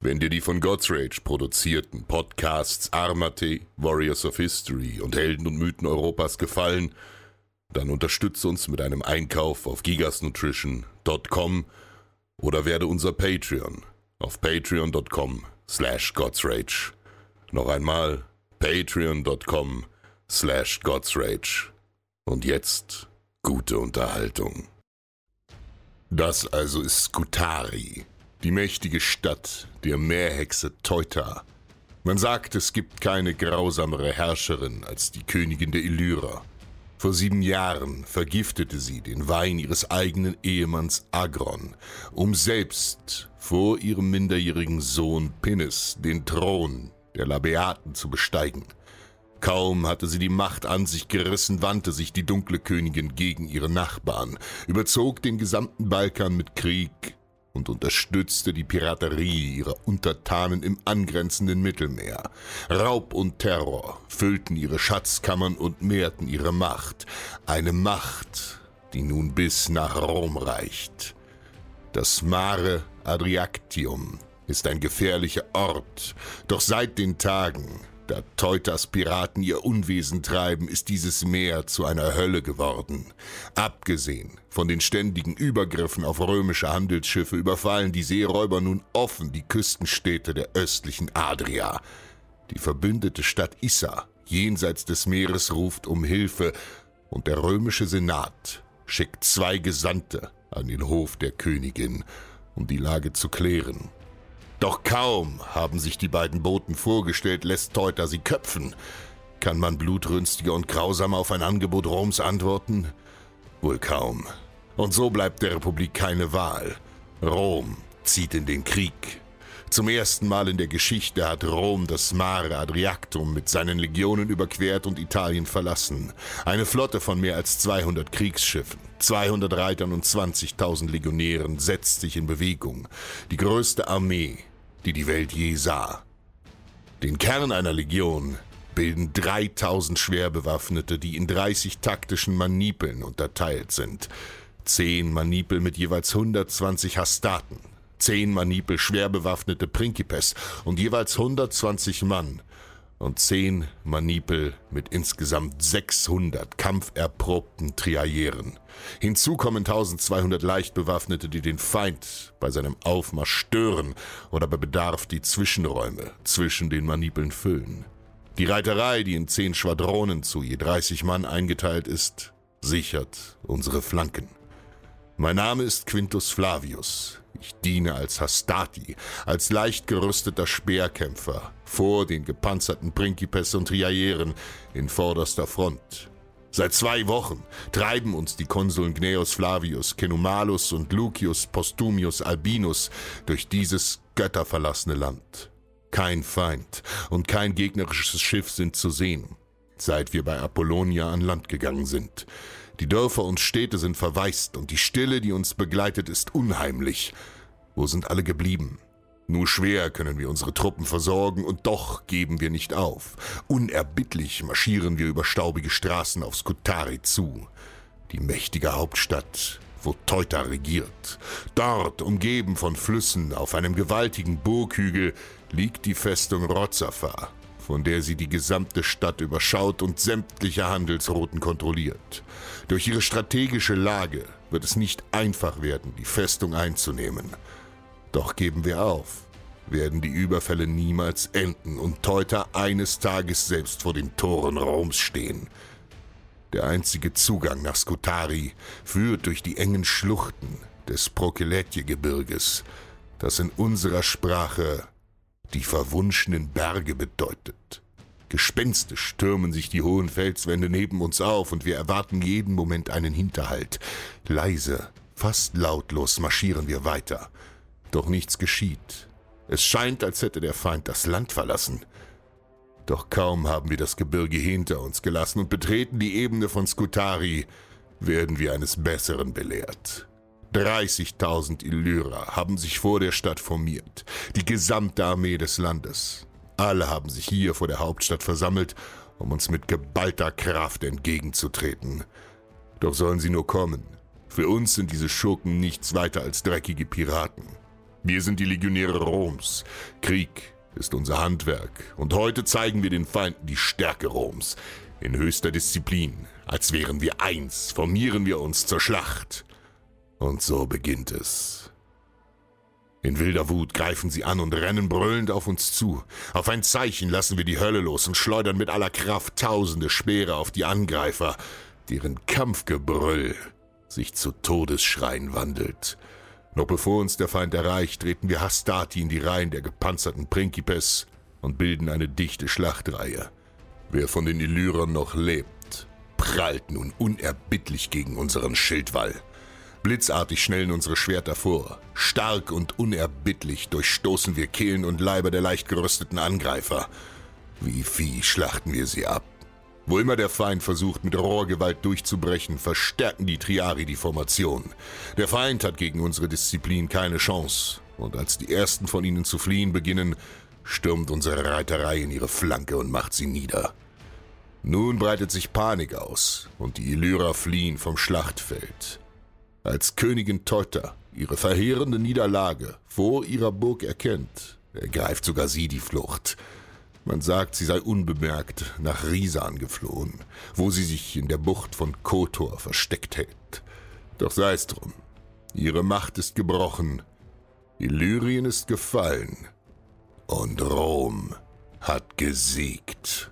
wenn dir die von God's Rage produzierten Podcasts Armate, Warriors of History und Helden und Mythen Europas gefallen, dann unterstütze uns mit einem Einkauf auf gigasnutrition.com oder werde unser Patreon auf patreon.com slash godsrage. Noch einmal patreon.com slash godsrage. Und jetzt gute Unterhaltung. Das also ist Skutari, die mächtige Stadt der Meerhexe Teuta. Man sagt, es gibt keine grausamere Herrscherin als die Königin der Illyra. Vor sieben Jahren vergiftete sie den Wein ihres eigenen Ehemanns Agron, um selbst vor ihrem minderjährigen Sohn Pinnes den Thron der Labeaten zu besteigen. Kaum hatte sie die Macht an sich gerissen, wandte sich die dunkle Königin gegen ihre Nachbarn, überzog den gesamten Balkan mit Krieg und unterstützte die Piraterie ihrer Untertanen im angrenzenden Mittelmeer. Raub und Terror füllten ihre Schatzkammern und mehrten ihre Macht. Eine Macht, die nun bis nach Rom reicht. Das Mare Adriactium ist ein gefährlicher Ort, doch seit den Tagen, da Teutas Piraten ihr Unwesen treiben, ist dieses Meer zu einer Hölle geworden. Abgesehen von den ständigen Übergriffen auf römische Handelsschiffe überfallen die Seeräuber nun offen die Küstenstädte der östlichen Adria. Die verbündete Stadt Issa jenseits des Meeres ruft um Hilfe und der römische Senat schickt zwei Gesandte an den Hof der Königin, um die Lage zu klären. Doch kaum haben sich die beiden Boten vorgestellt, lässt Teuter sie köpfen. Kann man blutrünstiger und grausamer auf ein Angebot Roms antworten? Wohl kaum. Und so bleibt der Republik keine Wahl. Rom zieht in den Krieg. Zum ersten Mal in der Geschichte hat Rom das Mare Adriactum mit seinen Legionen überquert und Italien verlassen. Eine Flotte von mehr als 200 Kriegsschiffen, 200 Reitern und 20.000 Legionären setzt sich in Bewegung. Die größte Armee, die die Welt je sah. Den Kern einer Legion bilden 3000 Schwerbewaffnete, die in 30 taktischen Manipeln unterteilt sind. Zehn Manipel mit jeweils 120 Hastaten, zehn Manipel schwer bewaffnete Principes und jeweils 120 Mann und zehn Manipel mit insgesamt 600 kampferprobten Triaieren. Hinzu kommen 1200 leicht bewaffnete, die den Feind bei seinem Aufmarsch stören oder bei Bedarf die Zwischenräume zwischen den Manipeln füllen. Die Reiterei, die in zehn Schwadronen zu je 30 Mann eingeteilt ist, sichert unsere Flanken. Mein Name ist Quintus Flavius. Ich diene als Hastati, als leicht gerüsteter Speerkämpfer vor den gepanzerten Principes und Triaieren in vorderster Front. Seit zwei Wochen treiben uns die Konsuln Gnaeus Flavius, Cenumalus und Lucius Postumius Albinus durch dieses götterverlassene Land. Kein Feind und kein gegnerisches Schiff sind zu sehen. seit wir bei Apollonia an Land gegangen sind. Die Dörfer und Städte sind verwaist und die Stille, die uns begleitet, ist unheimlich. Wo sind alle geblieben? Nur schwer können wir unsere Truppen versorgen und doch geben wir nicht auf. Unerbittlich marschieren wir über staubige Straßen auf Skutari zu. Die mächtige Hauptstadt, wo Teuta regiert. Dort, umgeben von Flüssen, auf einem gewaltigen Burghügel, liegt die Festung Rozafa, von der sie die gesamte Stadt überschaut und sämtliche Handelsrouten kontrolliert. Durch ihre strategische Lage wird es nicht einfach werden, die Festung einzunehmen. Doch geben wir auf, werden die Überfälle niemals enden und Teuta eines Tages selbst vor den Toren Roms stehen. Der einzige Zugang nach Skutari führt durch die engen Schluchten des Prokeletje-Gebirges, das in unserer Sprache die verwunschenen Berge bedeutet. Gespenstisch stürmen sich die hohen Felswände neben uns auf und wir erwarten jeden Moment einen Hinterhalt. Leise, fast lautlos marschieren wir weiter. Doch nichts geschieht. Es scheint, als hätte der Feind das Land verlassen. Doch kaum haben wir das Gebirge hinter uns gelassen und betreten die Ebene von Skutari, werden wir eines Besseren belehrt. 30.000 Illyrer haben sich vor der Stadt formiert, die gesamte Armee des Landes. Alle haben sich hier vor der Hauptstadt versammelt, um uns mit geballter Kraft entgegenzutreten. Doch sollen sie nur kommen. Für uns sind diese Schurken nichts weiter als dreckige Piraten. Wir sind die Legionäre Roms. Krieg ist unser Handwerk. Und heute zeigen wir den Feinden die Stärke Roms. In höchster Disziplin. Als wären wir eins, formieren wir uns zur Schlacht. Und so beginnt es. In wilder Wut greifen sie an und rennen brüllend auf uns zu. Auf ein Zeichen lassen wir die Hölle los und schleudern mit aller Kraft tausende Speere auf die Angreifer, deren Kampfgebrüll sich zu Todesschreien wandelt. Noch bevor uns der Feind erreicht, treten wir Hastati in die Reihen der gepanzerten Principes und bilden eine dichte Schlachtreihe. Wer von den Illyrern noch lebt, prallt nun unerbittlich gegen unseren Schildwall. Blitzartig schnellen unsere Schwerter vor. Stark und unerbittlich durchstoßen wir Kehlen und Leiber der leicht gerüsteten Angreifer. Wie Vieh schlachten wir sie ab. Wo immer der Feind versucht, mit Rohrgewalt durchzubrechen, verstärken die Triari die Formation. Der Feind hat gegen unsere Disziplin keine Chance. Und als die ersten von ihnen zu fliehen beginnen, stürmt unsere Reiterei in ihre Flanke und macht sie nieder. Nun breitet sich Panik aus und die Illyrer fliehen vom Schlachtfeld. Als Königin Teuta ihre verheerende Niederlage vor ihrer Burg erkennt, ergreift sogar sie die Flucht. Man sagt, sie sei unbemerkt nach Risan geflohen, wo sie sich in der Bucht von Kotor versteckt hält. Doch sei es drum. Ihre Macht ist gebrochen, Illyrien ist gefallen und Rom hat gesiegt.